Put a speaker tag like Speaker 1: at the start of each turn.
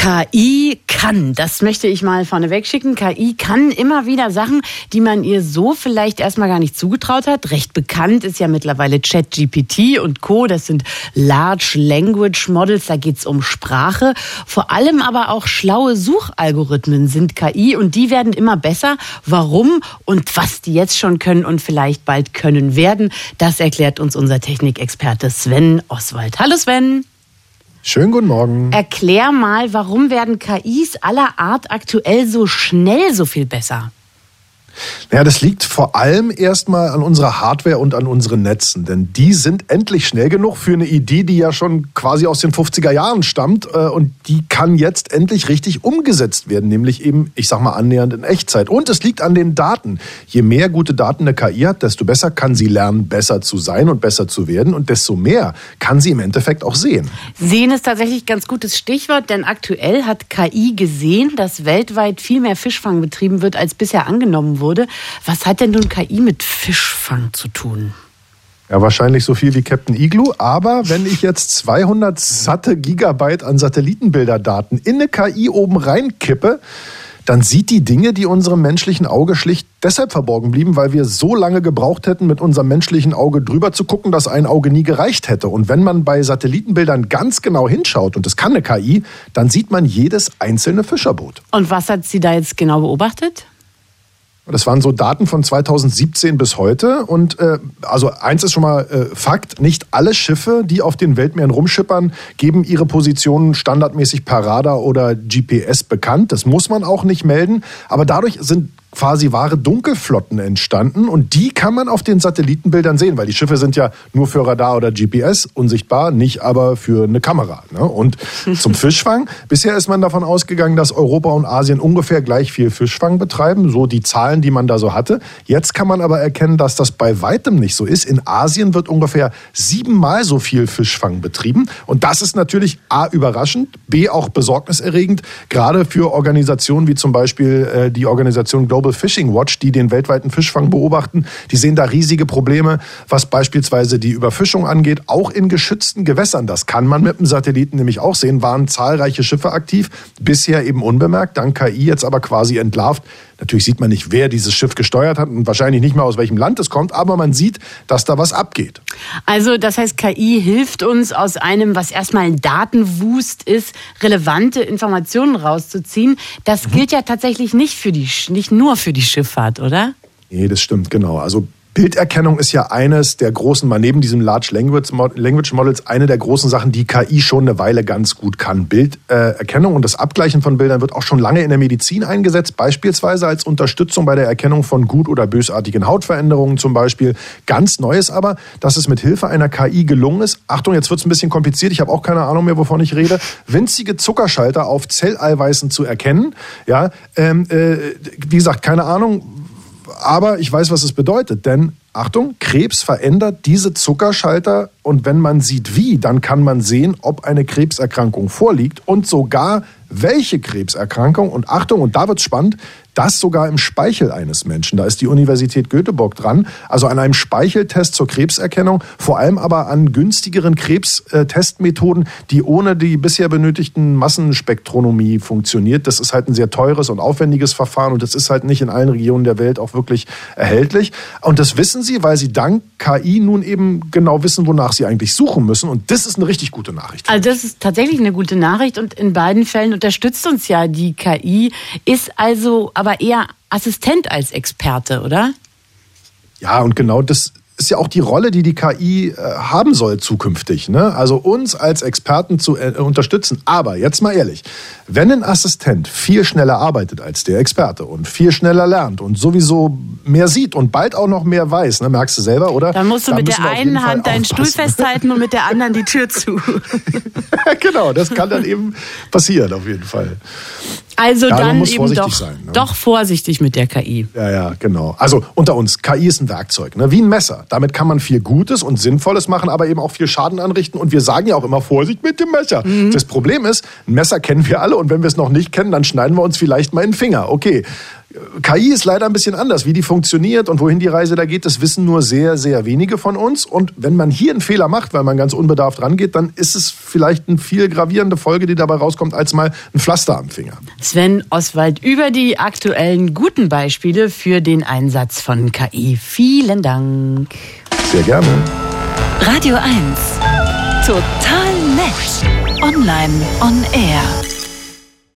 Speaker 1: KI kann, das möchte ich mal vorneweg schicken. KI kann immer wieder Sachen, die man ihr so vielleicht erstmal gar nicht zugetraut hat. Recht bekannt ist ja mittlerweile ChatGPT und Co. Das sind Large Language Models, da geht's um Sprache. Vor allem aber auch schlaue Suchalgorithmen sind KI und die werden immer besser. Warum und was die jetzt schon können und vielleicht bald können werden, das erklärt uns unser Technikexperte Sven Oswald. Hallo Sven.
Speaker 2: Schönen guten Morgen.
Speaker 1: Erklär mal, warum werden KIs aller Art aktuell so schnell so viel besser?
Speaker 2: Naja, das liegt vor allem erstmal an unserer Hardware und an unseren Netzen. Denn die sind endlich schnell genug für eine Idee, die ja schon quasi aus den 50er Jahren stammt. Äh, und die kann jetzt endlich richtig umgesetzt werden. Nämlich eben, ich sag mal, annähernd in Echtzeit. Und es liegt an den Daten. Je mehr gute Daten eine KI hat, desto besser kann sie lernen, besser zu sein und besser zu werden. Und desto mehr kann sie im Endeffekt auch sehen.
Speaker 1: Sehen ist tatsächlich ein ganz gutes Stichwort, denn aktuell hat KI gesehen, dass weltweit viel mehr Fischfang betrieben wird, als bisher angenommen wurde wurde. Was hat denn nun KI mit Fischfang zu tun?
Speaker 2: Ja, wahrscheinlich so viel wie Captain Igloo. Aber wenn ich jetzt 200 satte Gigabyte an Satellitenbilderdaten in eine KI oben reinkippe, dann sieht die Dinge, die unserem menschlichen Auge schlicht deshalb verborgen blieben, weil wir so lange gebraucht hätten, mit unserem menschlichen Auge drüber zu gucken, dass ein Auge nie gereicht hätte. Und wenn man bei Satellitenbildern ganz genau hinschaut, und das kann eine KI, dann sieht man jedes einzelne Fischerboot.
Speaker 1: Und was hat sie da jetzt genau beobachtet?
Speaker 2: Das waren so Daten von 2017 bis heute. Und äh, also eins ist schon mal äh, Fakt, nicht alle Schiffe, die auf den Weltmeeren rumschippern, geben ihre Positionen standardmäßig per Radar oder GPS bekannt. Das muss man auch nicht melden. Aber dadurch sind quasi wahre Dunkelflotten entstanden und die kann man auf den Satellitenbildern sehen, weil die Schiffe sind ja nur für Radar oder GPS unsichtbar, nicht aber für eine Kamera. Ne? Und zum Fischfang, bisher ist man davon ausgegangen, dass Europa und Asien ungefähr gleich viel Fischfang betreiben, so die Zahlen, die man da so hatte. Jetzt kann man aber erkennen, dass das bei weitem nicht so ist. In Asien wird ungefähr siebenmal so viel Fischfang betrieben und das ist natürlich A überraschend, B auch besorgniserregend, gerade für Organisationen wie zum Beispiel äh, die Organisation Global Global Fishing Watch, die den weltweiten Fischfang beobachten, die sehen da riesige Probleme, was beispielsweise die Überfischung angeht, auch in geschützten Gewässern. Das kann man mit dem Satelliten nämlich auch sehen, waren zahlreiche Schiffe aktiv, bisher eben unbemerkt, dank KI jetzt aber quasi entlarvt. Natürlich sieht man nicht, wer dieses Schiff gesteuert hat und wahrscheinlich nicht mal aus welchem Land es kommt, aber man sieht, dass da was abgeht.
Speaker 1: Also das heißt, KI hilft uns aus einem, was erstmal ein Datenwust ist, relevante Informationen rauszuziehen. Das mhm. gilt ja tatsächlich nicht für die, nicht nur für die Schifffahrt, oder?
Speaker 2: Nee, das stimmt, genau. Also Bilderkennung ist ja eines der großen, mal neben diesem Large Language, Models, eine der großen Sachen, die KI schon eine Weile ganz gut kann. Bilderkennung und das Abgleichen von Bildern wird auch schon lange in der Medizin eingesetzt, beispielsweise als Unterstützung bei der Erkennung von gut- oder bösartigen Hautveränderungen zum Beispiel. Ganz Neues aber, dass es mit Hilfe einer KI gelungen ist, Achtung, jetzt wird es ein bisschen kompliziert, ich habe auch keine Ahnung mehr, wovon ich rede, winzige Zuckerschalter auf Zelleiweißen zu erkennen. Ja, ähm, äh, wie gesagt, keine Ahnung, aber ich weiß, was es bedeutet, denn Achtung, Krebs verändert diese Zuckerschalter und wenn man sieht wie, dann kann man sehen, ob eine Krebserkrankung vorliegt und sogar welche Krebserkrankung. Und Achtung, und da wird es spannend, das sogar im Speichel eines Menschen. Da ist die Universität Göteborg dran. Also an einem Speicheltest zur Krebserkennung, vor allem aber an günstigeren Krebstestmethoden, die ohne die bisher benötigten Massenspektronomie funktioniert. Das ist halt ein sehr teures und aufwendiges Verfahren und das ist halt nicht in allen Regionen der Welt auch wirklich erhältlich. Und das wissen sie, weil sie dank KI nun eben genau wissen, wonach sie eigentlich suchen müssen. Und das ist eine richtig gute Nachricht.
Speaker 1: Also das ist tatsächlich eine gute Nachricht und in beiden Fällen unterstützt uns ja die KI, ist also aber eher Assistent als Experte, oder?
Speaker 2: Ja, und genau das ist ja auch die Rolle, die die KI äh, haben soll zukünftig. Ne? Also uns als Experten zu äh, unterstützen. Aber jetzt mal ehrlich, wenn ein Assistent viel schneller arbeitet als der Experte und viel schneller lernt und sowieso mehr sieht und bald auch noch mehr weiß, ne? merkst du selber, oder?
Speaker 1: Dann musst du Dann mit der einen Hand deinen Stuhl festhalten und mit der anderen die Tür zu.
Speaker 2: genau, das kann dann eben passieren auf jeden Fall.
Speaker 1: Also ja, dann eben doch, sein, ne? doch vorsichtig mit der KI.
Speaker 2: Ja, ja, genau. Also unter uns, KI ist ein Werkzeug, ne? wie ein Messer. Damit kann man viel Gutes und Sinnvolles machen, aber eben auch viel Schaden anrichten. Und wir sagen ja auch immer Vorsicht mit dem Messer. Mhm. Das Problem ist, ein Messer kennen wir alle und wenn wir es noch nicht kennen, dann schneiden wir uns vielleicht mal in den Finger. Okay, KI ist leider ein bisschen anders. Wie die funktioniert und wohin die Reise da geht, das wissen nur sehr, sehr wenige von uns. Und wenn man hier einen Fehler macht, weil man ganz unbedarft rangeht, dann ist es vielleicht eine viel gravierende Folge, die dabei rauskommt, als mal ein Pflaster am Finger.
Speaker 1: Sven Oswald über die aktuellen guten Beispiele für den Einsatz von KI. Vielen Dank.
Speaker 2: Sehr gerne.
Speaker 3: Radio 1. Total nett. Online on Air.